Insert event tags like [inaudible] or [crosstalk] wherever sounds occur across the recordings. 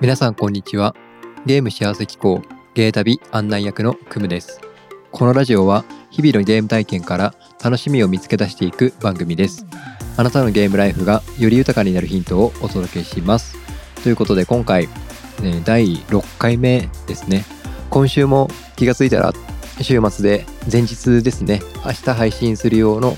皆さんこんにちは。ゲーム幸せ機構ゲー旅案内役のクムです。このラジオは日々のゲーム体験から楽しみを見つけ出していく番組です。あなたのゲームライフがより豊かになるヒントをお届けします。ということで今回、ね、第6回目ですね。今週も気がついたら週末で前日ですね明日配信する用の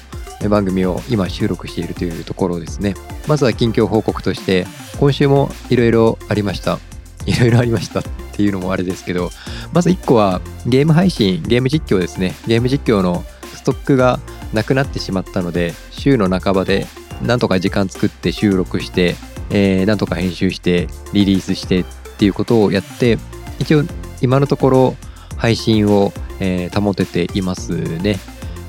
番組を今収録しているというところですね。まずは近況報告として今週もいろいろありました。いろいろありましたっていうのもあれですけどまず1個はゲーム配信ゲーム実況ですね。ゲーム実況のストックがなくなってしまったので週の半ばでなんとか時間作って収録して、えー、なんとか編集してリリースしてっていうことをやって一応今のところ配信を、えー、保てていますね。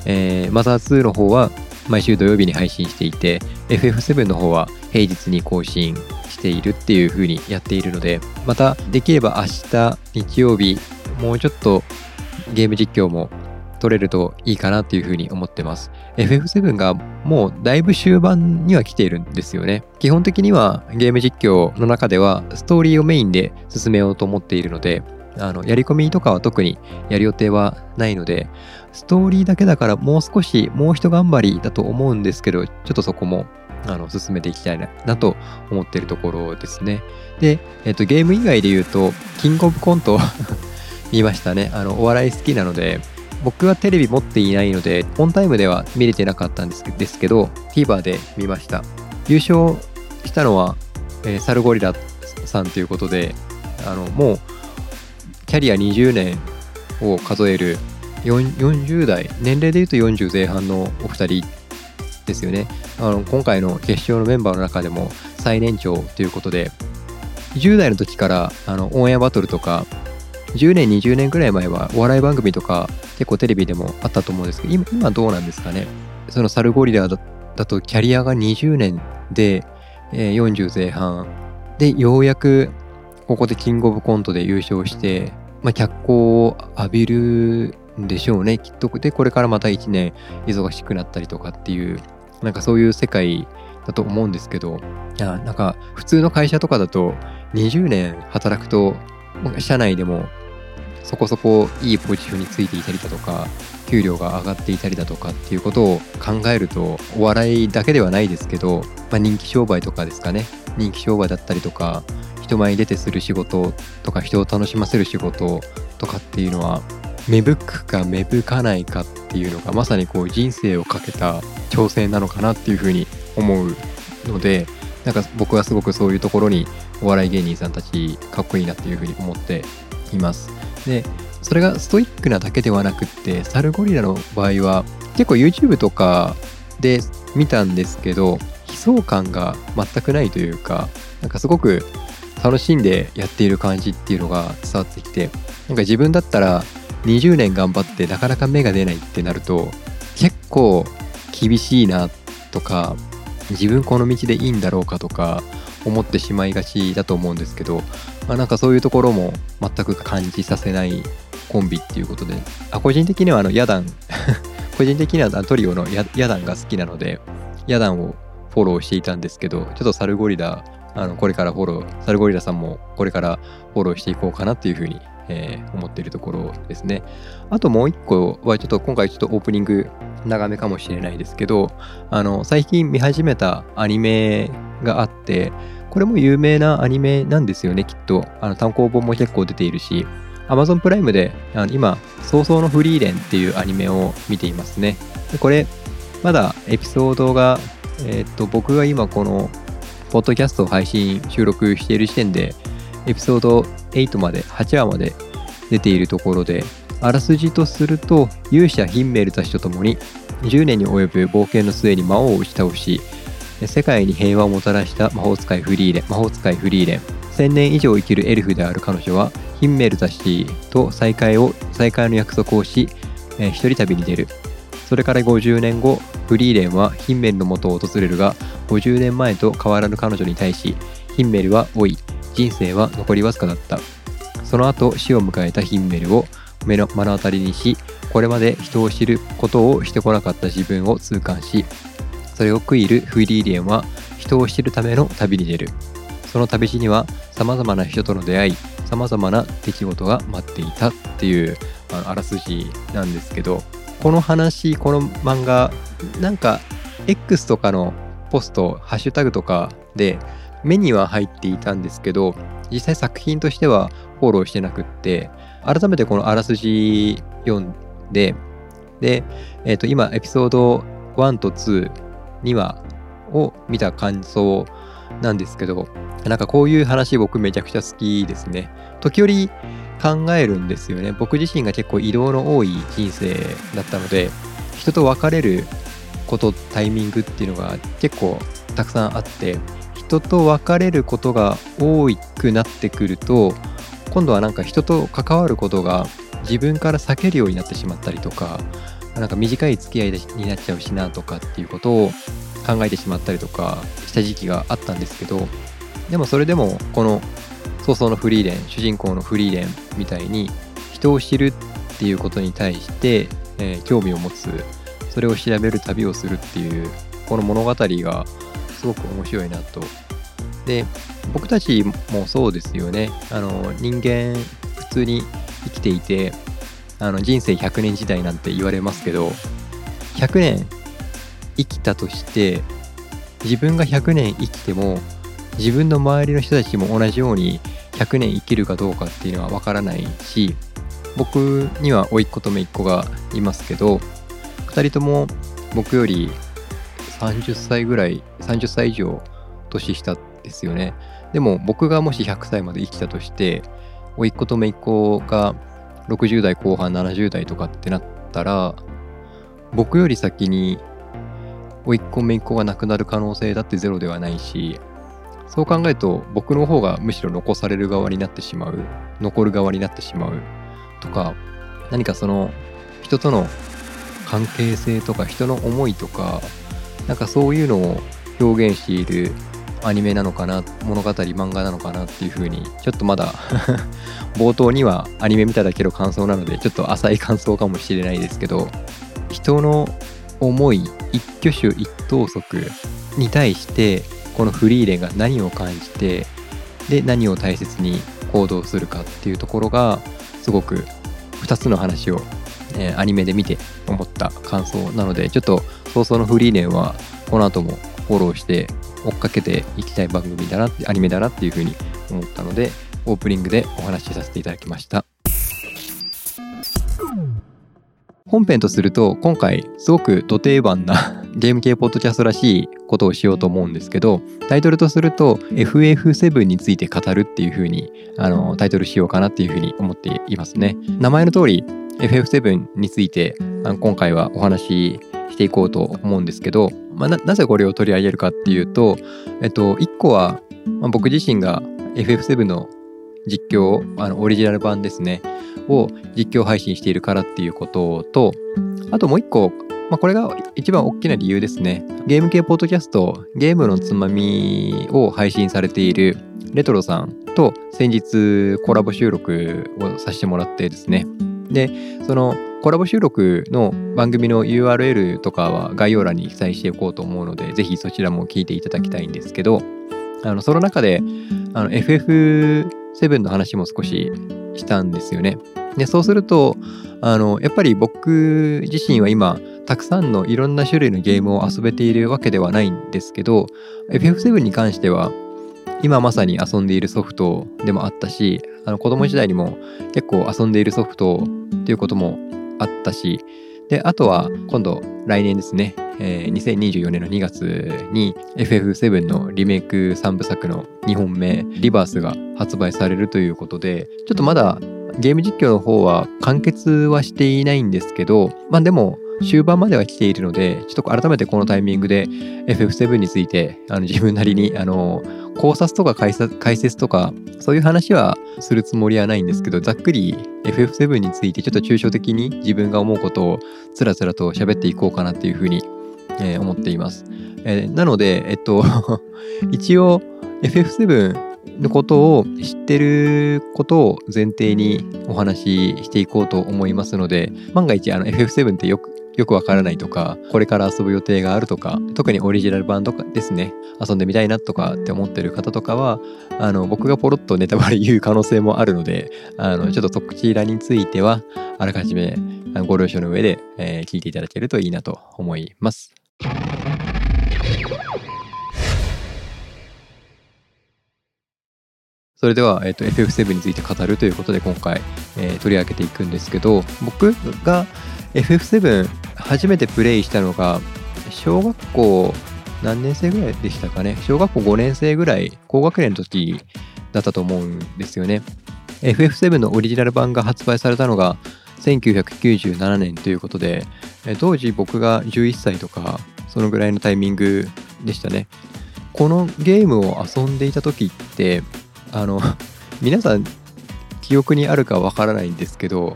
えー、マザー2の方は毎週土曜日に配信していて FF7 の方は平日に更新しているっていう風にやっているのでまたできれば明日日曜日もうちょっとゲーム実況も取れるといいかなっていう風に思ってます。FF7 がもうだいぶ終盤には来ているんですよね。基本的にはゲーム実況の中ではストーリーをメインで進めようと思っているのであのやり込みとかは特にやる予定はないのでストーリーだけだからもう少しもう一頑張りだと思うんですけどちょっとそこもあの進めていきたいななと思っているところですね。で、えっと、ゲーム以外で言うとキングオブコント [laughs] 見ましたね。あのお笑い好きなので僕はテレビ持っていないのでオンタイムでは見れてなかったんですですけど TVer で見ました。優勝したのは、えー、サルゴリラさんということであのもうキャリア20年を数える40代年齢でいうと40前半のお二人ですよね。あの今回の決勝のメンバーの中でも最年長ということで10代の時からあのオンエアバトルとか10年20年ぐらい前はお笑い番組とか結構テレビでもあったと思うんですけど今どうなんですかね。そのサルゴリラだとキャリアが20年で、えー、40前半。でようやくここでキングオブコントで優勝して、まあ、脚光を浴びるんでしょうね。きっと。でこれからまた1年忙しくなったりとかっていうなんかそういう世界だと思うんですけど。いやなんか普通の会社とかだと20年働くと社内でもそこそこいいポジションについていたりだとか給料が上がっていたりだとかっていうことを考えるとお笑いだけではないですけど、まあ、人気商売とかですかね。人気商売だったりとか人前に出てする仕事とか人を楽しませる仕事とかっていうのは芽吹くか芽吹かないかっていうのがまさにこう人生をかけた挑戦なのかなっていうふうに思うのでなんか僕はすごくそういうところにお笑い芸人さんたちかっこいいなっていうふうに思っています。でそれがストイックなだけではなくってサルゴリラの場合は結構 YouTube とかで見たんですけど悲壮感が全くないというかなんかすごく楽しんでやっている感じっていうのが伝わってきてなんか自分だったら20年頑張ってなかなか芽が出ないってなると結構厳しいなとか自分この道でいいんだろうかとか思ってしまいがちだと思うんですけど、まあ、なんかそういうところも全く感じさせないコンビっていうことであ個人的にはあのヤダン [laughs] 個人的にはトリオのヤダンが好きなのでヤダンをフォローしていたんですけどちょっとサルゴリラあのこれからフォローサルゴリラさんもこれからフォローしていこうかなっていうふうにえー、思っているところですね。あともう一個はちょっと今回ちょっとオープニング長めかもしれないですけど、あの、最近見始めたアニメがあって、これも有名なアニメなんですよね、きっと。あの、単行本も結構出ているし、Amazon プライムであの今、早々のフリーレンっていうアニメを見ていますね。でこれ、まだエピソードが、えー、っと、僕が今この、ポッドキャストを配信、収録している時点で、エピソード8まで、8話まで出ているところで、あらすじとすると、勇者ヒンメルたちと共に10年に及ぶ冒険の末に魔王を打ち倒し、世界に平和をもたらした魔法使いフリーレン、魔法使いフリーレン。1000年以上生きるエルフである彼女は、ヒンメルたちと再会を、再会の約束をし、えー、一人旅に出る。それから50年後、フリーレンはヒンメルの元を訪れるが、50年前と変わらぬ彼女に対し、ヒンメルは老い、人生は残りわずかだった。その後死を迎えたヒンメルを目の目の当たりにし、これまで人を知ることをしてこなかった自分を痛感し、それを悔いるフリーリエンは人を知るための旅に出る。その旅路には様々な人との出会い様々な出来事が待っていたっていうああらすじなんですけどこの話この漫画なんか X とかのポストハッシュタグとかで目には入っていたんですけど実際作品としてはフォローしてなくって改めてこのあらすじ読んでで、えー、と今エピソード1と22話を見た感想なんですけどなんかこういう話僕めちゃくちゃ好きですね。時折考えるんですよね。僕自身が結構移動の多い人生だったので人と別れることタイミングっていうのが結構たくさんあって人と別れることが多くなってくると今度はなんか人と関わることが自分から避けるようになってしまったりとかなんか短い付き合いになっちゃうしなとかっていうことを考えてしまったりとかした時期があったんですけどでもそれでもこの早々のフリーレン主人公のフリーレンみたいに人を知るっていうことに対して、えー、興味を持つそれを調べる旅をするっていうこの物語がすごく面白いなと。で僕たちもそうですよねあの人間普通に生きていてあの人生100年時代なんて言われますけど100年生きたとして自分が100年生きても自分の周りの人たちも同じように100年生きるかどうかっていうのはわからないし僕には甥っ子と姪っ子がいますけど2人とも僕より30歳ぐらい30歳以上年下ですよね。でも僕がもし100歳まで生きたとして甥っ子と姪っ子が60代後半70代とかってなったら僕より先に甥っ子姪っ子が亡くなる可能性だってゼロではないしそう考えると僕の方がむしろ残される側になってしまう残る側になってしまうとか何かその人との関係性とか人の思いとかなんかそういうのを表現しているアニメなのかな物語漫画なのかなっていう風にちょっとまだ [laughs] 冒頭にはアニメ見ただけの感想なのでちょっと浅い感想かもしれないですけど人の思い一挙手一投足に対してこのフリーレンが何を感じてで何を大切に行動するかっていうところがすごく2つの話を、えー、アニメで見て思った感想なのでちょっと早々のフリーレンはこの後もフォローして追っかけていきたい番組だなってアニメだなっていうふうに思ったのでオープニングでお話しさせていただきました。本編とすると今回すごく土定番なゲーム系ポッドキャストらしいことをしようと思うんですけどタイトルとすると FF7 について語るっていう風にあにタイトルしようかなっていう風に思っていますね。名前の通り FF7 について今回はお話ししていこうと思うんですけど、まあ、なぜこれを取り上げるかっていうと、えっと、1個は、まあ、僕自身が FF7 の実況あのオリジナル版ですねを実況配信しているからっていうこととあともう一個、まあ、これが一番大きな理由ですねゲーム系ポッドキャストゲームのつまみを配信されているレトロさんと先日コラボ収録をさせてもらってですねでそのコラボ収録の番組の URL とかは概要欄に記載しておこうと思うのでぜひそちらも聞いていただきたいんですけどあのその中であの FF7 の話も少ししたんですよね。でそうするとあのやっぱり僕自身は今たくさんのいろんな種類のゲームを遊べているわけではないんですけど FF7 に関しては今まさに遊んでいるソフトでもあったしあの子供時代にも結構遊んでいるソフトっていうこともあったしであとは今度来年ですね、えー、2024年の2月に FF7 のリメイク3部作の2本目リバースが発売されるということでちょっとまだゲーム実況の方は完結はしていないんですけどまあでも終盤までは来ているので、ちょっと改めてこのタイミングで FF7 についてあの自分なりにあの考察とか解説とかそういう話はするつもりはないんですけど、ざっくり FF7 についてちょっと抽象的に自分が思うことをつらつらと喋っていこうかなっていうふうに、えー、思っています。えー、なので、えっと [laughs] 一応 FF7 のことを知ってることを前提にお話ししていこうと思いますので、万が一あの FF7 ってよくよくわからないとか、これから遊ぶ予定があるとか、特にオリジナル版とかですね、遊んでみたいなとかって思ってる方とかは、あの、僕がポロッとネタバレ言う可能性もあるので、あの、ちょっとそちらについては、あらかじめご了承の上で、えー、聞いていただけるといいなと思います。それでは、えーと、FF7 について語るということで今回、えー、取り上げていくんですけど僕が FF7 初めてプレイしたのが小学校何年生ぐらいでしたかね？小学校5年生ぐらい高学年の時だったと思うんですよね。FF7 のオリジナル版が発売されたのが1997年ということで当時僕が11歳とかそのぐらいのタイミングでしたね。このゲームを遊んでいた時ってあの皆さん記憶にあるかわからないんですけど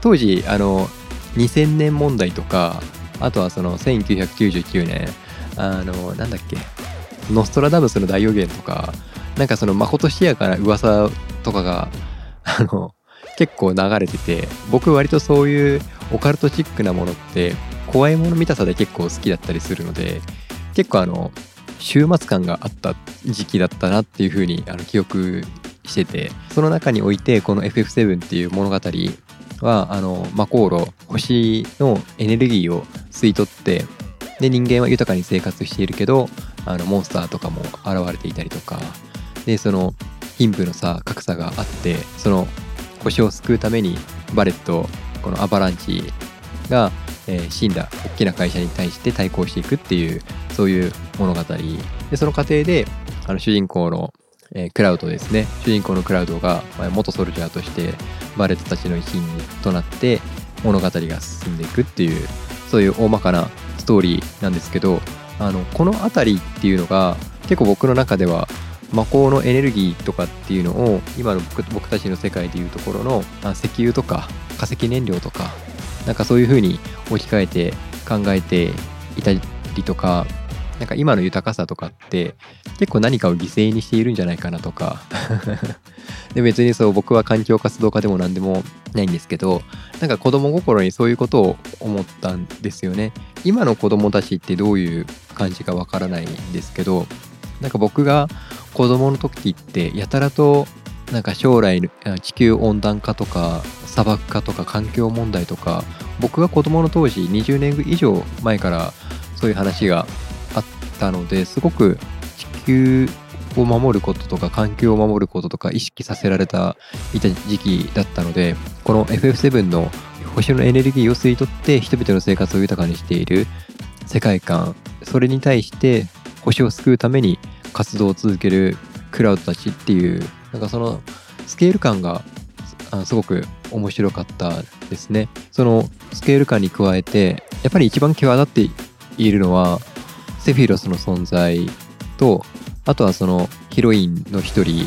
当時あの2000年問題とかあとはその1999年あのなんだっけノストラダムスの大予言とかなんかそのまことしやかな噂とかがあの結構流れてて僕割とそういうオカルトチックなものって怖いもの見たさで結構好きだったりするので結構あの週末感があった時期だったなっていうふうにあの記憶しててその中においてこの FF7 っていう物語はあのマコーロ星のエネルギーを吸い取ってで人間は豊かに生活しているけどあのモンスターとかも現れていたりとかでその貧富のさ格差があってその星を救うためにバレットこのアバランチが、えー、死んだ大きな会社に対して対抗していくっていうそういう物語。でその過程であの主人公の、えー、クラウドですね。主人公のクラウドが、まあ、元ソルジャーとしてバレットたちの一員となって物語が進んでいくっていうそういう大まかなストーリーなんですけどあのこの辺りっていうのが結構僕の中では魔法のエネルギーとかっていうのを今の僕僕たちの世界でいうところの石油とか化石燃料とかなんかそういう風に置き換えて考えていたりとかなんか今の豊かさとかって結構何かを犠牲にしているんじゃないかなとか。[laughs] で別にそう僕は環境活動家でも何でもないんですけどなんか子供心にそういうことを思ったんですよね。今の子供たちってどういう感じかわからないんですけどなんか僕が子供の時ってやたらとなんか将来地球温暖化とか砂漠化とか環境問題とか僕が子供の当時20年以上前からそういう話がたのですごく地球を守ることとか環境を守ることとか意識させられたいた時期だったのでこの FF7 の星のエネルギーを吸い取って人々の生活を豊かにしている世界観それに対して星を救うために活動を続けるクラウドたちっていうなんかそのスケール感がすごく面白かったですね。そのスケール感に加えてやっぱり一番際立っているのはセフィロスの存在とあとはそのヒロインの一人。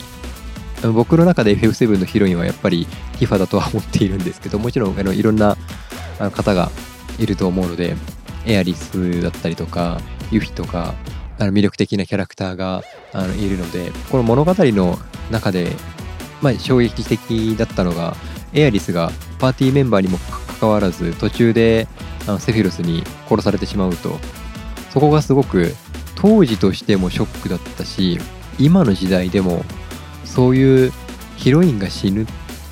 僕の中で FF7 のヒロインはやっぱりティファだとは思っているんですけどもちろんあのいろんな方がいると思うのでエアリスだったりとかユフィとかあの魅力的なキャラクターがあのいるのでこの物語の中で、まあ、衝撃的だったのがエアリスがパーティーメンバーにもかかわらず途中であのセフィロスに殺されてしまうと。そこがすごく当時としてもショックだったし今の時代でもそういうヒロインが死ぬ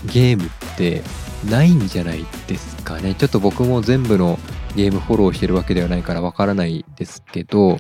ゲームってないんじゃないですかね。ちょっと僕も全部のゲームフォローしてるわけではないからわからないですけど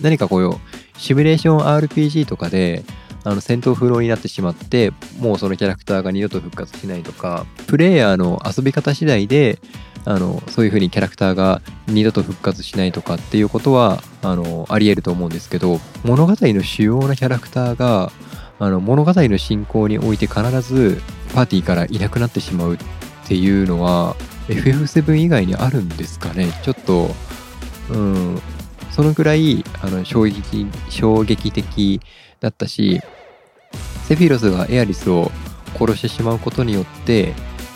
何かこういうシミュレーション RPG とかであの戦闘不能になってしまってもうそのキャラクターが二度と復活しないとかプレイヤーの遊び方次第であのそういう風にキャラクターが二度と復活しないとかっていうことはあのありえると思うんですけど物語の主要なキャラクターがあの物語の進行において必ずパーティーからいなくなってしまうっていうのは FF7 以外にあるんですかね。ちょっとうんそのくらいあの衝撃衝撃的だったしセフィロスがエアリスを殺してしまうことによって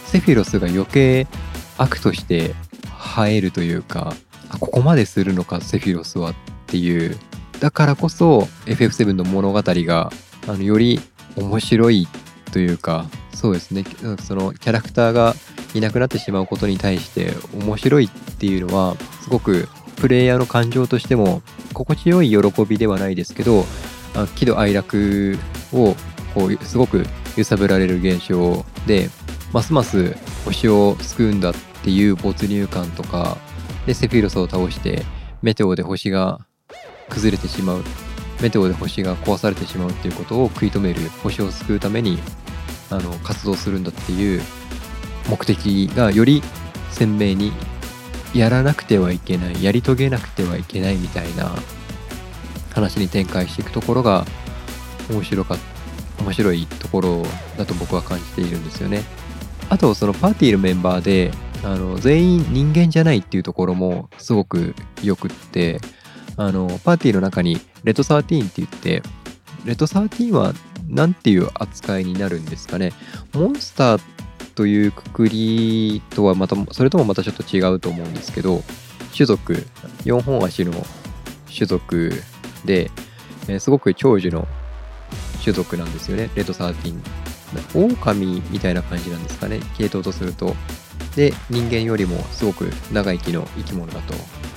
セフィロスが余計悪として映えるというかあここまでするのかセフィロスはっていう。だからこそ FF7 の物語があのより面白いというかそうですね。そのキャラクターがいなくなってしまうことに対して面白いっていうのはすごくプレイヤーの感情としても心地よい喜びではないですけど喜怒哀楽をこうすごく揺さぶられる現象でますます星を救うんだっていう没入感とかでセフィロスを倒してメテオで星が崩れてしまうメテオで星が壊されてしまうっていうことを食い止める星を救うためにあの活動するんだっていう目的がより鮮明にやらなくてはいけないやり遂げなくてはいけないみたいな話に展開していくところが面白か面白いところだと僕は感じているんですよね。あとそのパーティーのメンバーであの全員人間じゃないっていうところもすごくよくってあのパーティーの中にレッド13って言ってレッド13は何ていう扱いになるんですかね。モンスターというくくりとはまたそれともまたちょっと違うと思うんですけど種族4本足の種族で、え、すごく長寿の種族なんですよね。レッドサーティーン。狼みたいな感じなんですかね。系統とすると。で人間よりもすごく長生きの生き物だと。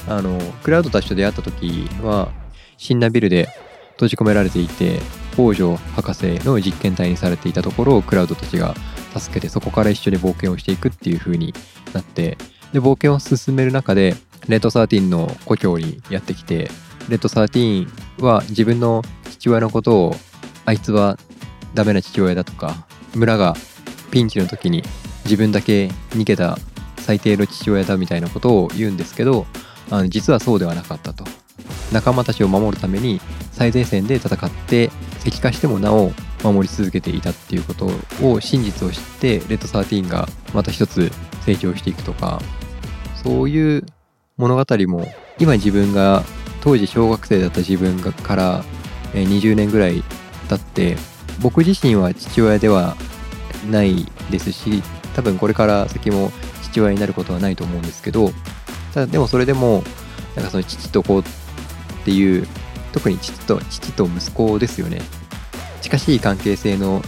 あのクラウドたちと出会った時は死んだビルで閉じ込められていて北条博士の実験体にされていたところをクラウドたちが助けてそこから一緒に冒険をしていくっていう風になってで冒険を進める中でレッド13の故郷にやってきてレッド13は自分の父親のことをあいつはダメな父親だとか村がピンチの時に自分だけ逃げた最低の父親だみたいなことを言うんですけどあの実はそうではなかったと。仲間たちを守るために最前線で戦って石化してもなお守り続けていたっていうことを真実を知ってレッド13がまた一つ成長していくとかそういう物語も今自分が当時小学生だった自分がから20年ぐらい経って僕自身は父親ではないですし多分これから先も父親になることはないと思うんですけどただでもそれでもなんかその父と子っていう特に父と父と息子ですよね。近しい関係性の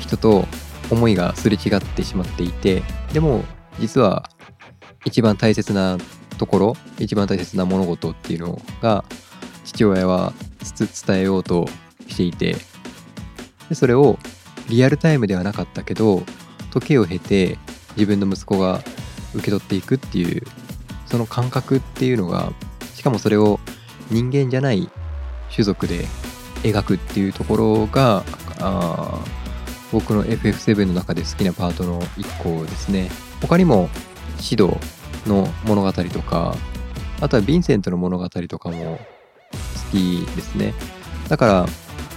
人と思いがすれ違ってしまっていてでも実は一番大切なところ一番大切な物事っていうのが父親は伝えようとしていてでそれをリアルタイムではなかったけど時を経て自分の息子が受け取っていくっていうその感覚っていうのがしかもそれを人間じゃない種族で描くっていうところがあ僕の FF7 の中で好きなパートの1個ですね。他にも指導の物語とかあとはヴィンセントの物語とかも好きですね。だから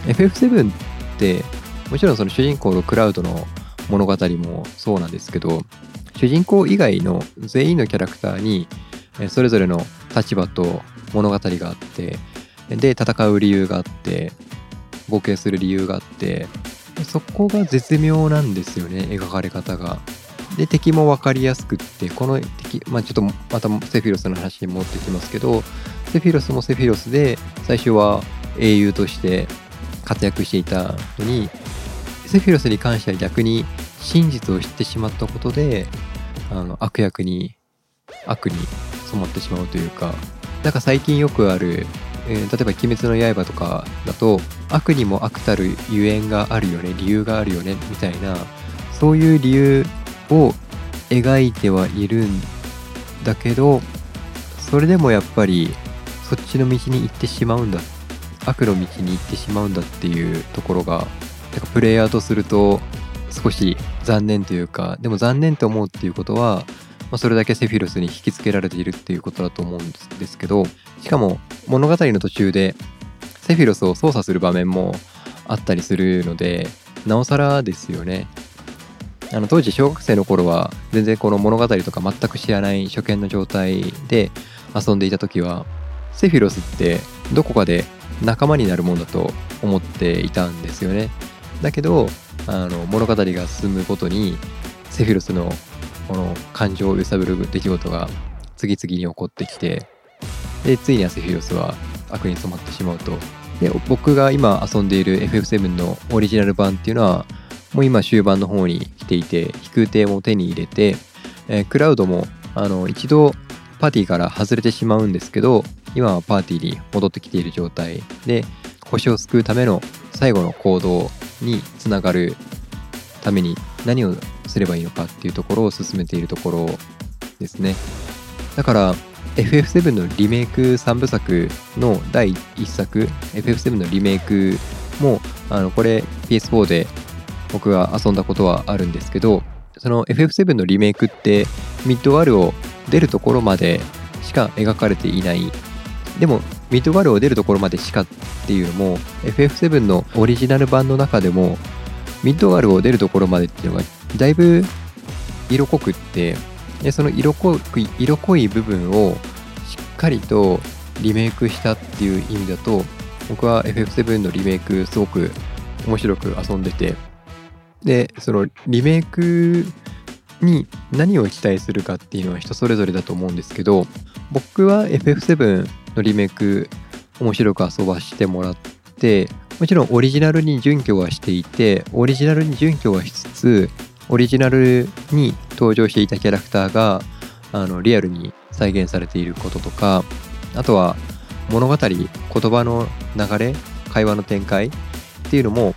FF7 ってもちろんその主人公のクラウドの物語もそうなんですけど主人公以外の全員のキャラクターにそれぞれの立場と物語があってで戦う理由があって冒険する理由があってそこが絶妙なんですよね描かれ方が。で敵も分かりやすくってこの敵まあちょっとまたセフィロスの話に持ってきますけどセフィロスもセフィロスで最初は英雄として活躍していたのにセフィロスに関しては逆に真実を知ってしまったことであの悪役に悪に染まってしまうというかなんか最近よくあるえー、例えば「鬼滅の刃」とかだと悪にも悪たるゆえんがあるよね理由があるよねみたいなそういう理由を描いてはいるんだけどそれでもやっぱりそっちの道に行ってしまうんだ悪の道に行ってしまうんだっていうところがなんかプレイヤーとすると少し残念というかでも残念と思うっていうことはまあ、それだけセフィロスに引きつけられているっていうことだと思うんですけどしかも物語の途中でセフィロスを操作する場面もあったりするのでなおさらですよね。あの当時小学生の頃は全然この物語とか全く知らない初見の状態で遊んでいた時はセフィロスってどこかで仲間になるもんだと思っていたんですよね。だけどあの物語が進むごとにセフィロスのこの感情を揺さぶる出来事が次々に起こってきてでついにアセフィロスは悪に染まってしまうと。で僕が今遊んでいる FF7 のオリジナル版っていうのはもう今終盤の方に来ていて飛空艇も手に入れて、えー、クラウドもあの一度パーティーから外れてしまうんですけど今はパーティーに戻ってきている状態。で星を救うための最後の行動につながるために何をすればいいのかっていうところを進めているところですね。だから FF7 のリメイク3部作の第1作 FF7 のリメイクもあのこれ PS4 で僕が遊んだことはあるんですけどその FF7 のリメイクってミッドワールを出るところまでしか描かれていないでもミッドワルを出るところまでしかっていうのも FF7 のオリジナル版の中でもミッドワルを出るところまでっていうのがだいぶ色濃くってでその色濃い色濃い部分をしっかりとリメイクしたっていう意味だと僕は FF7 のリメイクすごく面白く遊んでてでそのリメイクに何を期待するかっていうのは人それぞれだと思うんですけど僕は FF7 のリメイク面白く遊ばしてもらってもちろんオリジナルに準拠はしていてオリジナルに準拠はしつつオリジナルに登場していたキャラクターがあのリアルに再現されていることとかあとは物語言葉の流れ会話の展開っていうのもも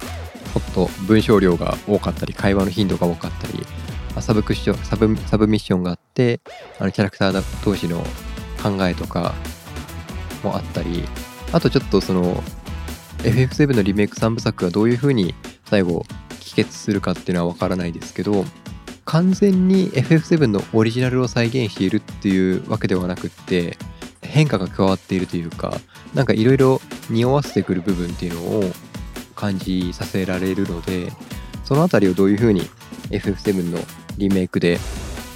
っと文章量が多かったり会話の頻度が多かったりサブクッションサブサブミッションがあってあのキャラクター同士の考えとかもあったりあとちょっとその FF7 のリメイク3部作がどういう風に最後帰結するかっていうのはわからないですけど完全に FF7 のオリジナルを再現しているっていうわけではなくって変化が加わっているというかなんかいろいろ匂わせてくる部分っていうのを感じさせられるのでその辺りをどういう風に FF7 のリメイクで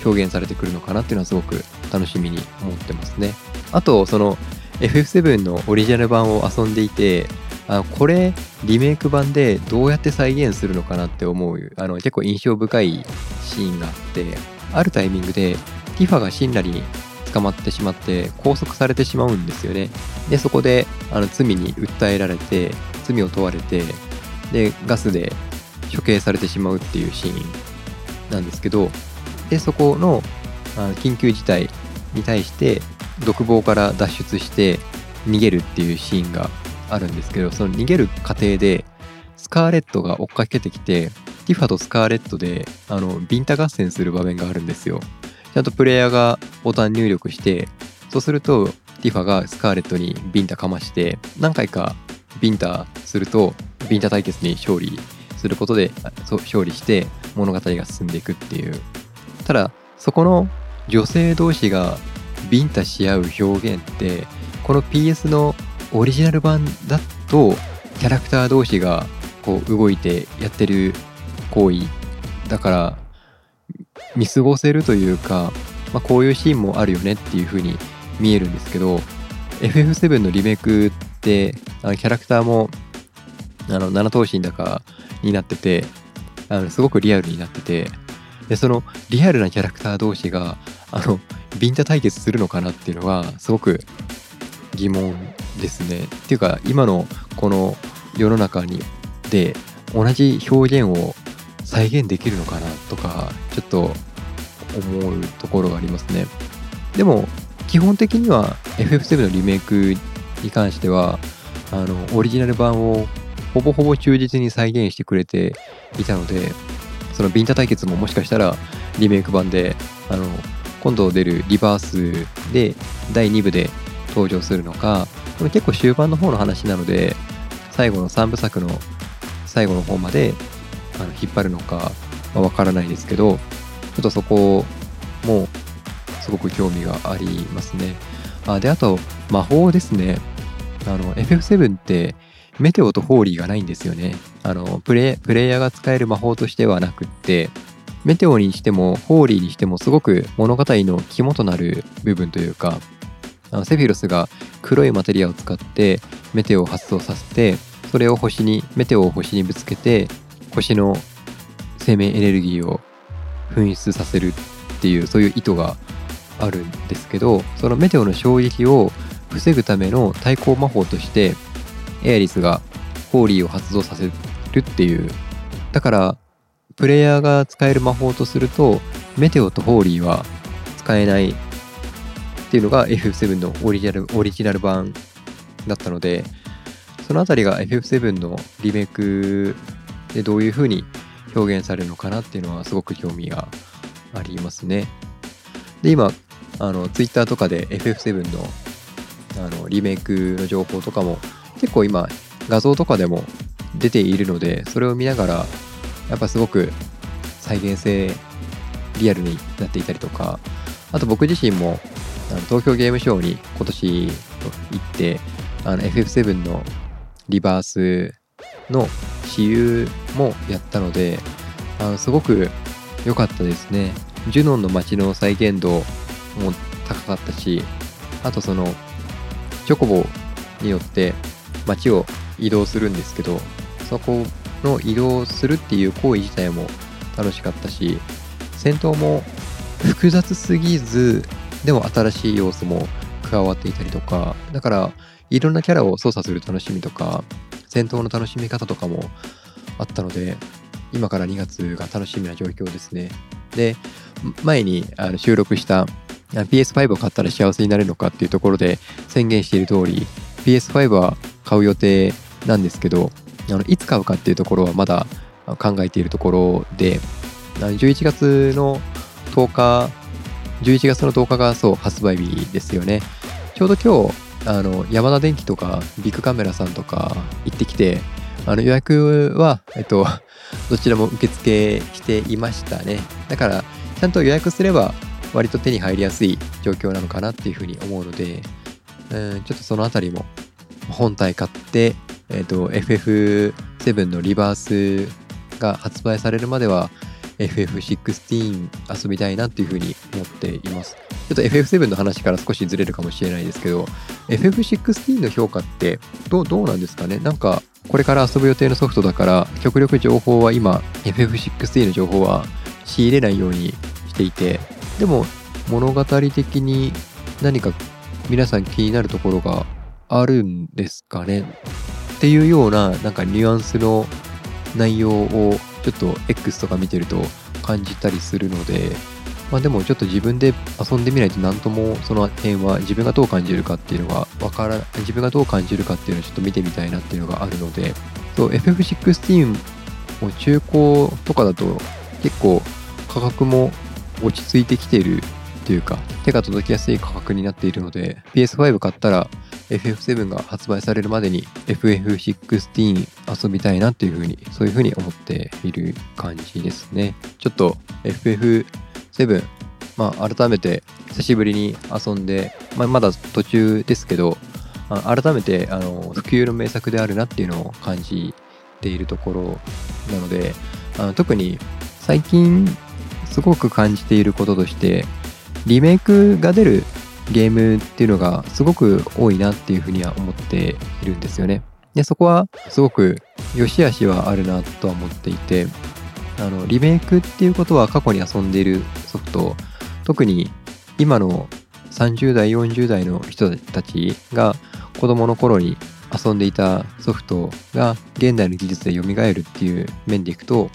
表現されてくるのかなっていうのはすごく楽しみに思ってますね。あとその FF7 のオリジナル版を遊んでいてあこれリメイク版でどうやって再現するのかなって思うあの結構印象深いシーンがあってあるタイミングでティファがシンラリに捕まってしまって拘束されてしまうんですよね。でそこであの罪に訴えられて罪を問われてでガスで処刑されてしまうっていうシーンなんですけどでそこのあ緊急事態に対して独房から脱出して逃げるっていうシーンがあるんですけどその逃げる過程でスカーレットが追っかけてきてティファとスカーレットであのビンタ合戦する場面があるんですよ。ちゃんとプレイヤーがボタン入力してそうするとティファがスカーレットにビンタかまして何回かビンタするとビンタ対決に勝利することで勝利して物語が進んでいくっていう。ただそこの女性同士がビンタし合う表現ってこの PS のオリジナル版だとキャラクター同士がこう動いてやってる行為。だから見過ごせるというか、まあ、こういうシーンもあるよねっていう風に見えるんですけど FF7 のリメイクってあのキャラクターもあの7頭身だかになっててあのすごくリアルになっててでそのリアルなキャラクター同士があのビンタ対決するのかなっていうのはすごく疑問ですね。っていうか今のこの世の中にで同じ表現を再現できるのかなとかちょっと思うところがありますね。でも基本的には FF7 のリメイクに関してはあのオリジナル版をほぼほぼ忠実に再現してくれていたのでそのビンタ対決ももしかしたらリメイク版であの今度出るリバースで第2部で登場するのかこれ結構終盤の方の話なので最後の3部作の最後の方まであの引っ張るのかわ、からないですけどちょっとそこもすごく興味がありますね。あであと魔法ですね。あの FF7 ってメテオとホーリーがないんですよね。あのプレイヤーが使える魔法としてはなくってメテオにしてもホーリーにしてもすごく物語の肝となる部分というかセフィロスが黒いマテリアを使ってメテオを発動させてそれを星にメテオを星にぶつけて星の生命エネルギーを噴出させるっていうそういう意図があるんですけどそのメテオの衝撃を防ぐための対抗魔法としてエアリスがホーリーを発動させるっていう。だからプレイヤーが使える魔法とするとメテオとホーリーは使えないっていうのが FF7 のオリジナルオリジナル版だったのでそのあたりが FF7 のリメイクでどういう風に表現されるのかなっていうのはすごく興味がありますね。で今あの Twitter とかで FF7 のあのリメイクの情報とかも結構今画像とかでも出ているのでそれを見ながらやっぱすごく再現性リアルになっていたりとかあと僕自身も東京ゲームショウに今年行ってあの FF7 のリバースの私有もやったのであのすごく良かったですね。ジュノンの街の再現度も高かったしあとそのチョコボによって街を移動するんですけどそこの移動するっていう行為自体も楽しかったし戦闘も複雑すぎずでも新しい要素も加わっていたりとかだからいろんなキャラを操作する楽しみとか戦闘の楽しみ方とかもあったので今から2月が楽しみな状況ですね。で前にあの収録した PS5 を買ったら幸せになれるのかっていうところで宣言している通り PS5 は買う予定なんですけどあのいつ買うかっていうところはまだ考えているところで11月の10日11月の10日がそう発売日ですよね。ちょうど今日あのヤマダ電機とかビッグカメラさんとか行ってきてあの予約は、えっと、[laughs] どちらも受付していましたね。だからちゃんと予約すれば割と手に入りやすい状況なのかなっていうふうに思うのでうんちょっとそのあたりも本体買って、えっと、FF7 のリバースが発売されるまでは FF16 遊びたいなっていうふうに思っています。ちょっと FF7 の話から少しずれるかもしれないですけど、FF16 の評価ってどうどうなんですかね？なんか、これから遊ぶ予定のソフトだから、極力情報は今、FF16 の情報は仕入れないようにしていて、でも物語的に何か皆さん気になるところがあるんですかね？っていうようななんかニュアンスの内容をちょっと X とか見てると感じたりするので、まあでもちょっと自分で遊んでみないと何ともその辺は自分がどう感じるかっていうのがわから自分がどう感じるかっていうのをちょっと見てみたいなっていうのがあるので、そう FF16 も中古とかだと結構価格も落ち着いてきているというか手が届きやすい価格になっているので PS5 買ったら FF7 が発売されるまでに FF16 遊びたいなっていうふうに、そういうふうに思っている感じですね。ちょっと FF7、まあ改めて久しぶりに遊んで、まあ、まだ途中ですけど、改めてあの普及の名作であるなっていうのを感じているところなので、あの特に最近すごく感じていることとして、リメイクが出るゲームっていうのがすごく多いなっていうふうには思っているんですよね。でそこはすごく良し悪しはあるなとは思っていてあのリメイクっていうことは過去に遊んでいるソフト特に今の30代40代の人たちが子供の頃に遊んでいたソフトが現代の技術で蘇るっていう面でいくと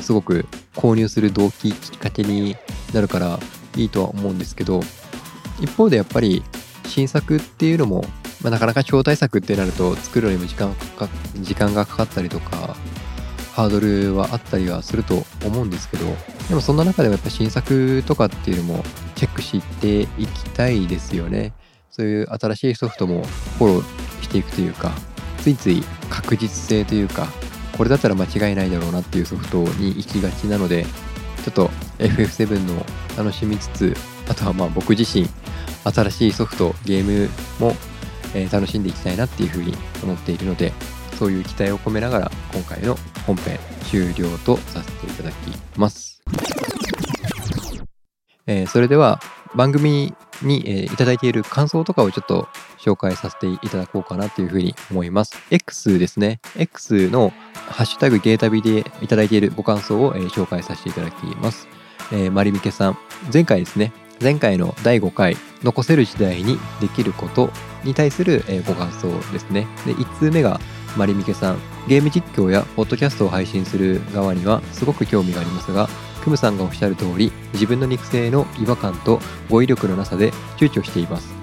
すごく購入する動機きっかけになるからいいとは思うんですけど一方でやっぱり新作っていうのも、まあ、なかなか超大作ってなると作るのにも時間かか時間がかかったりとかハードルはあったりはすると思うんですけどでもそんな中でもやっぱ新作とかっていうのもチェックしていきたいですよね。そういう新しいソフトもフォローしていくというかついつい確実性というかこれだったら間違いないだろうなっていうソフトに行きがちなのでちょっと FF7 の楽しみつつあとはまあ僕自身新しいソフトゲームも、えー、楽しんでいきたいなっていうふうに思っているのでそういう期待を込めながら今回の本編終了とさせていただきます、えー、それでは番組に、えー、いただいている感想とかをちょっと紹介させていただこうかなというふうに思います。X ですね。X のハッシュタグゲータビでいただいているご感想を、えー、紹介させていただきます。えー、マリミケさん、前回ですね、前回の第5回残せる時代にできることに対するご感想ですね。で、1通目がマリミケさん。ゲーム実況やポッドキャストを配信する側にはすごく興味がありますが、クムさんがおっしゃる通り自分の肉声の違和感と語彙力のなさで躊躇しています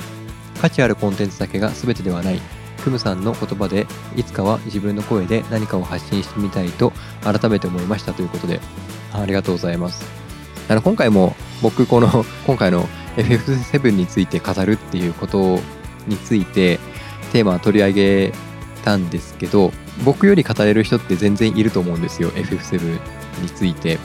価値あるコンテンツだけが全てではないクムさんの言葉でいつかは自分の声で何かを発信してみたいと改めて思いましたということでありがとうございますあの今回も僕この [laughs] 今回の FF7 について語るっていうことについてテーマ取り上げたんですけど僕より語れる人って全然いると思うんですよ FF7 について。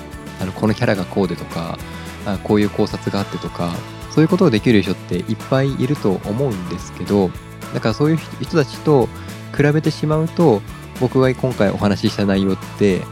あのこのキャラがこうでとかあこういう考察があってとかそういうことをできる人っていっぱいいると思うんですけどだからそういう人たちと比べてしまうと僕が今回お話しした内容って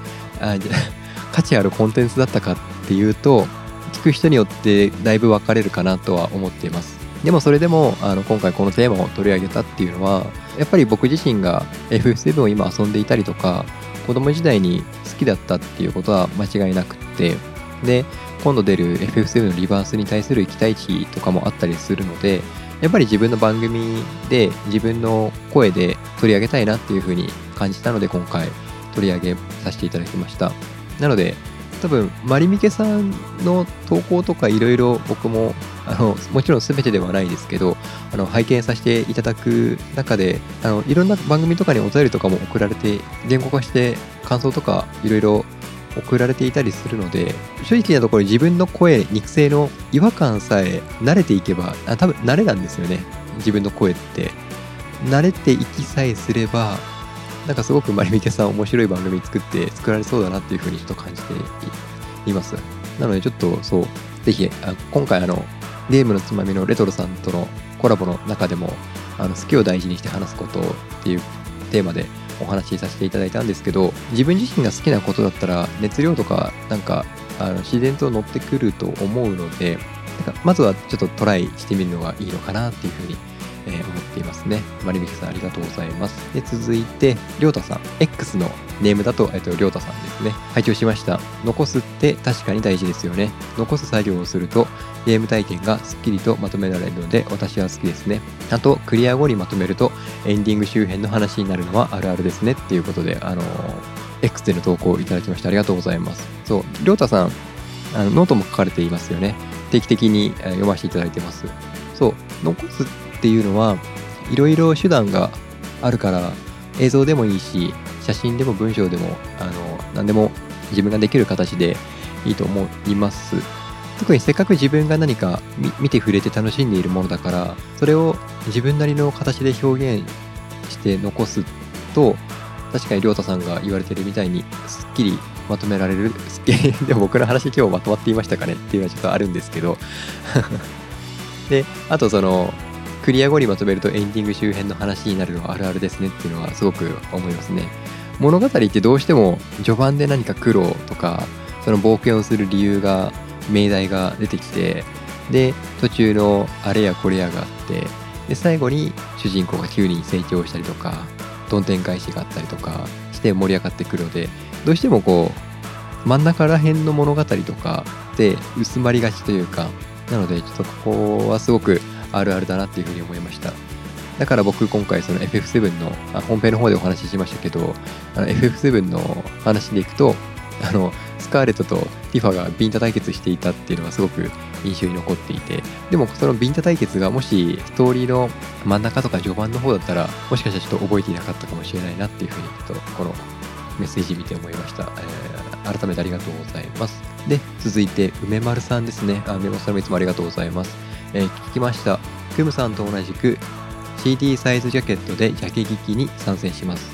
あ [laughs] 価値あるコンテンツだったかっていうと聞く人によってだいぶ分かれるかなとは思っています。でもそれでもあの今回このテーマを取り上げたっていうのはやっぱり僕自身が FF7 を今遊んでいたりとか子供時代に好きだったっていうことは間違いなくってで今度出る FF7 のリバースに対する期待値とかもあったりするのでやっぱり自分の番組で自分の声で取り上げたいなっていうふうに感じたので今回取り上げさせていただきました。なので多分マリミケさんの投稿とかいろいろ僕もあのもちろん全てではないですけどあの拝見させていただく中であのいろんな番組とかにお便りとかも送られて言語化して感想とかいろいろ送られていたりするので正直なところ自分の声肉声の違和感さえ慣れていけばあ多分慣れなんですよね。自分の声って。慣れていきさえすればなんかすごくマリミケさん面白い番組作って作られそうだなっていうふうにちょっと感じています。なのでちょっとそうぜひあ今回あのゲームのつまみのレトロさんとのコラボの中でもあの好きを大事にして話すことっていうテーマでお話しさせていただいたんですけど自分自身が好きなことだったら熱量とかなんかあの自然と乗ってくると思うのでなんかまずはちょっとトライしてみるのがいいのかなっていうふうにえー、思っていますね。マリミキさんありがとうございます。で、続いて、りょうたさん。X のネームだと、えっと、りょうたさんですね。拝聴しました。残すって確かに大事ですよね。残す作業をすると、ゲーム体験がすっきりとまとめられるので、私は好きですね。あと、クリア後にまとめると、エンディング周辺の話になるのはあるあるですね。っていうことで、あのー、X での投稿をいただきましてありがとうございます。そう、りょうたさん、あのノートも書かれていますよね。定期的に読ませていただいてます。そう、残すっていうのはいろいろ手段があるから映像でもいいし写真でも文章でもあの何でも自分ができる形でいいと思います。特にせっかく自分が何か見て触れて楽しんでいるものだからそれを自分なりの形で表現して残すと確かに亮太さんが言われてるみたいにすっきりまとめられるすっきりでも僕の話今日まとまっていましたかねっていうのはちょっとあるんですけど。[laughs] であとそのクリア後にまとめるとエンディング周辺の話になるのはあるあるですねっていうのはすごく思いますね。物語ってどうしても序盤で何か苦労とかその冒険をする理由が命題が出てきてで途中のあれやこれやがあってで最後に主人公が急に成長したりとかどんでん返しがあったりとかして盛り上がってくるのでどうしてもこう真ん中ら辺の物語とかで薄まりがちというかなのでちょっとここはすごくあるあるだなっていうふうに思いました。だから僕今回その FF7 のあ本編の方でお話ししましたけどあの FF7 の話でいくとあのスカーレットとティファがビンタ対決していたっていうのがすごく印象に残っていてでもそのビンタ対決がもしストーリーの真ん中とか序盤の方だったらもしかしたらちょっと覚えていなかったかもしれないなっていうふうにちょっとこのメッセージ見て思いました、えー、改めてありがとうございます。で続いて梅丸さんですね。あ梅丸さんもいつもありがとうございます。えー、聞きました。クムさんと同じく CD サイズジャケットでジャケ聞きに参戦します。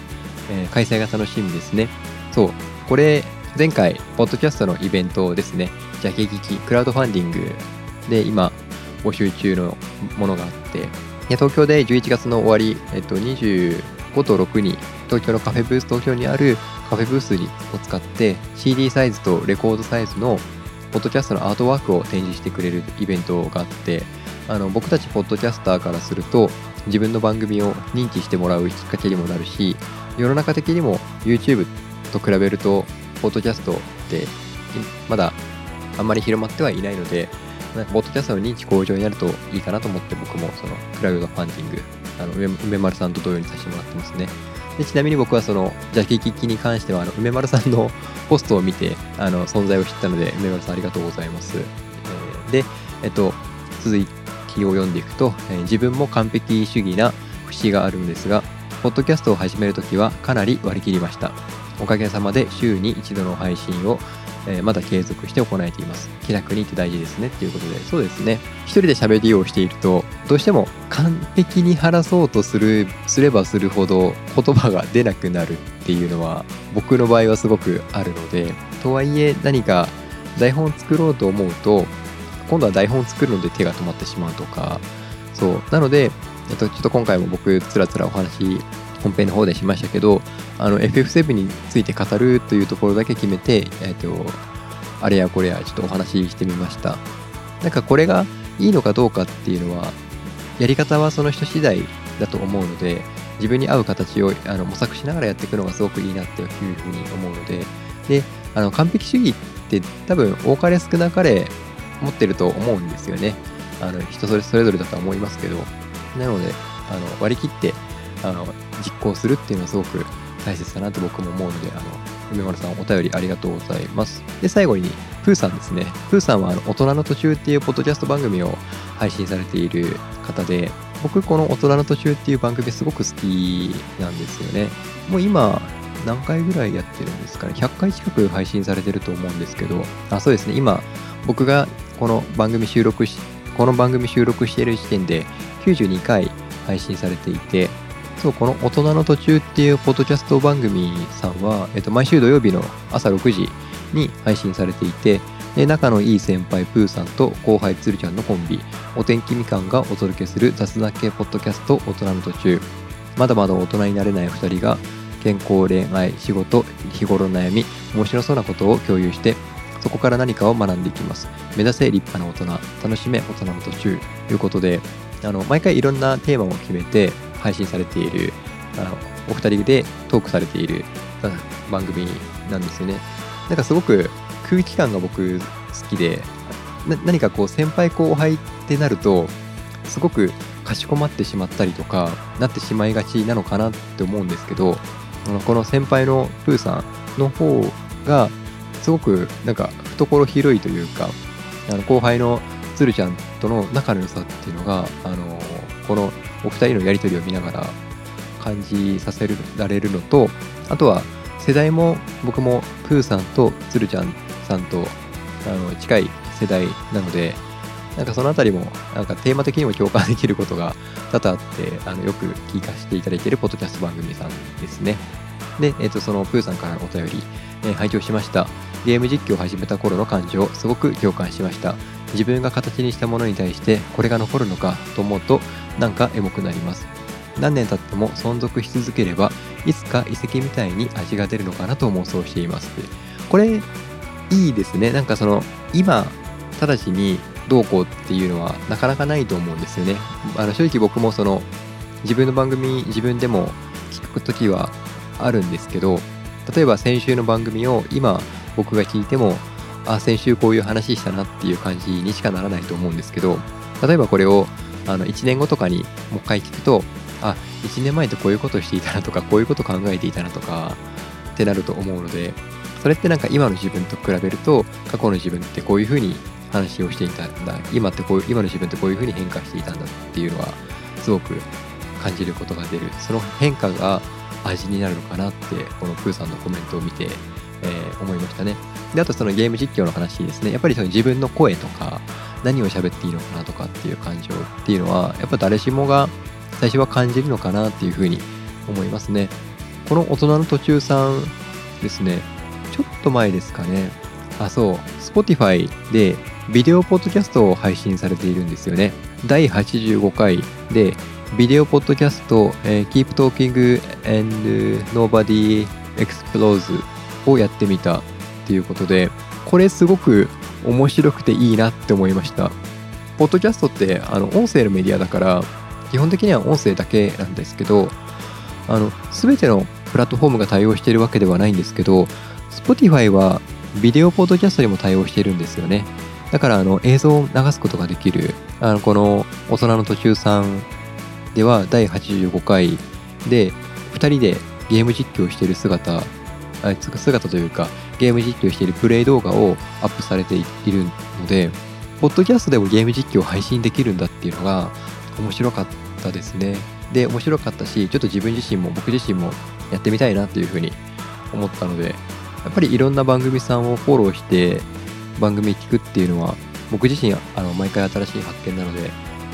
えー、開催が楽しみですね。そう、これ前回、ポッドキャストのイベントですね、ジャケ聞き、クラウドファンディングで今募集中のものがあって、東京で11月の終わり、えっと、25と6に東京のカフェブース東京にあるカフェブースを使って CD サイズとレコードサイズのポッドキャストのアートワークを展示してくれるイベントがあってあの僕たちポッドキャスターからすると自分の番組を認知してもらうきっかけにもなるし世の中的にも YouTube と比べるとポッドキャストってまだあんまり広まってはいないのでなんかポッドキャストの認知向上になるといいかなと思って僕もそのクラウドファンディングあの梅丸さんと同様にさせてもらってますね。でちなみに僕はそのジャケキキに関してはあの梅丸さんの [laughs] ポストを見てあの存在を知ったので梅丸さんありがとうございます。えー、で、えっと、続きを読んでいくと、えー、自分も完璧主義な節があるんですが、ポッドキャストを始めるときはかなり割り切りました。おかげさまで週に一度の配信をえー、まだ継続して行えています。気楽にって大事ですねっていうことで、そうですね。一人で喋りをしていると、どうしても完璧に話そうとする、すればするほど言葉が出なくなるっていうのは、僕の場合はすごくあるので、とはいえ何か台本を作ろうと思うと、今度は台本作るので手が止まってしまうとか、そう。なので、えっと、ちょっと今回も僕、つらつらお話本編の方でしましたけどあの FF7 について語るというところだけ決めて、えーと、あれやこれやちょっとお話ししてみました。なんかこれがいいのかどうかっていうのはやり方はその人次第だと思うので自分に合う形をあの模索しながらやっていくのがすごくいいなっていうふうに思うのでであの完璧主義って多分多かれ少なかれ持ってると思うんですよね。あの人それそれぞれだとは思いますけど。なのであの割り切ってあの実行するっていうのはすごく大切だなと僕も思うので、あの、梅丸さんお便りありがとうございます。で、最後に、プーさんですね。プーさんはあの大人の途中っていうポッドキャスト番組を配信されている方で、僕この大人の途中っていう番組すごく好きなんですよね。もう今、何回ぐらいやってるんですかね。100回近く配信されてると思うんですけど、あ、そうですね。今、僕がこの番組収録し、この番組収録している時点で92回配信されていて、そう、この大人の途中っていうポッドキャスト番組さんは、えっと、毎週土曜日の朝6時に配信されていて、仲のいい先輩プーさんと後輩つるちゃんのコンビ、お天気みかんがお届けする雑談系ポッドキャスト大人の途中。まだまだ大人になれない2人が健康、恋愛、仕事、日頃の悩み、面白そうなことを共有して、そこから何かを学んでいきます。目指せ立派な大人、楽しめ大人の途中ということで、あの毎回いろんなテーマを決めて、配信されているあのお二人でトークされている番組なんですよね。なんかすごく空気感が僕好きで何かこう先輩後輩ってなるとすごくかしこまってしまったりとかなってしまいがちなのかなって思うんですけどこの先輩のプーさんの方がすごくなんか懐広いというかあの後輩の鶴ちゃんとの仲の良さっていうのがあのこのお二人のやり取りを見ながら感じさせられるのとあとは世代も僕もプーさんとつるちゃんさんとあの近い世代なのでなんかその辺りもなんかテーマ的にも共感できることが多々あってあのよく聞かせていただいているポッドキャスト番組さんですね。で、えー、とそのプーさんからお便り、えー、拝聴しました。ゲーム実況を始めた頃の感情、すごく共感しました。自分が形にしたものに対してこれが残るのかと思うとなんかエモくなります。何年経っても存続し続ければいつか遺跡みたいに味が出るのかなと妄想しています。これいいですね。なんかその今直ちにどうこうっていうのはなかなかないと思うんですよね。あの正直僕もその自分の番組自分でも聞く時はあるんですけど例えば先週の番組を今僕が聞いてもあ先週こういう話したなっていう感じにしかならないと思うんですけど例えばこれをあの1年後とかにもう一回聞くとあ1年前ってこういうことをしていたなとかこういうこと考えていたなとかってなると思うのでそれってなんか今の自分と比べると過去の自分ってこういうふうに話をしていたんだ今ってこう今の自分ってこういうふうに変化していたんだっていうのはすごく感じることが出る。その変化が味になるのかなってこのプーさんのコメントを見て、えー、思いましたね。であとそのゲーム実況の話ですね。やっぱりその自分の声とか何を喋っていいのかなとかっていう感情っていうのはやっぱ誰しもが最初は感じるのかなっていうふうに思いますね。この大人の途中さんですね。ちょっと前ですかね。あそう。Spotify でビデオポッドキャストを配信されているんですよね。第85回でビデオポッドキャスト、えー、Keep Talking and Nobody Explodes をやってみた。っていうことでこれすごく面白くていいなって思いました。ポッドキャストってあの音声のメディアだから基本的には音声だけなんですけどあの全てのプラットフォームが対応しているわけではないんですけど Spotify はビデオポッドキャストにも対応しているんですよね。だからあの映像を流すことができるあのこの大人の途中さんでは第85回で2人でゲーム実況している姿姿というかゲーム実況しているプレイ動画をアップされているのでポッドキャストでもゲーム実況を配信できるんだっていうのが面白かったですね。で面白かったしちょっと自分自身も僕自身もやってみたいなっていうふうに思ったのでやっぱりいろんな番組さんをフォローして番組聞くっていうのは僕自身あの毎回新しい発見なので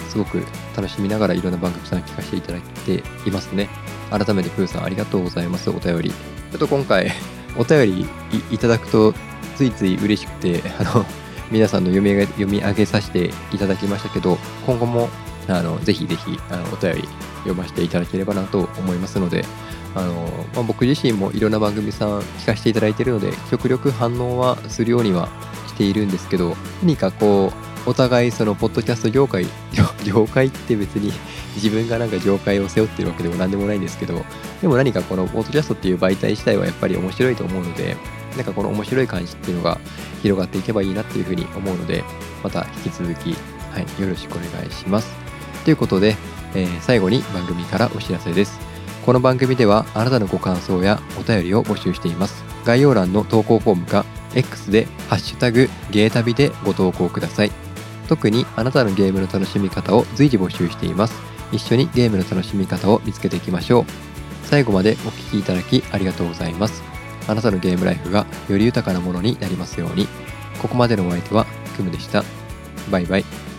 すごく楽しみながらいろんな番組さん聞かせていただいていますね。改めてプーさんありがとうございます。お便り。ちょっと今回お便りいただくとついつい嬉しくてあの [laughs] 皆さんの読み読み上げさせていただきましたけど今後もあのぜひぜひあのお便り読ませていただければなと思いますのであの、まあ、僕自身もいろんな番組さん聞かせていただいているので極力反応はするようにはしているんですけど何かこうお互いそのポッドキャスト業界業界って別に自分がなんか業界を背負ってるわけでも何でもないんですけどでも何かこのポッドキャストっていう媒体自体はやっぱり面白いと思うのでなんかこの面白い感じっていうのが広がっていけばいいなっていうふうに思うのでまた引き続き、はい、よろしくお願いします。ということで、えー、最後に番組からお知らせです。この番組ではあなたのご感想やお便りを募集しています。概要欄の投稿フォームか X でハッシュタグゲータビでご投稿ください。特にあなたのゲームの楽しみ方を随時募集しています。一緒にゲームの楽しみ方を見つけていきましょう。最後までお聴きいただきありがとうございます。あなたのゲームライフがより豊かなものになりますように。ここまでのお相手はクムでした。バイバイ。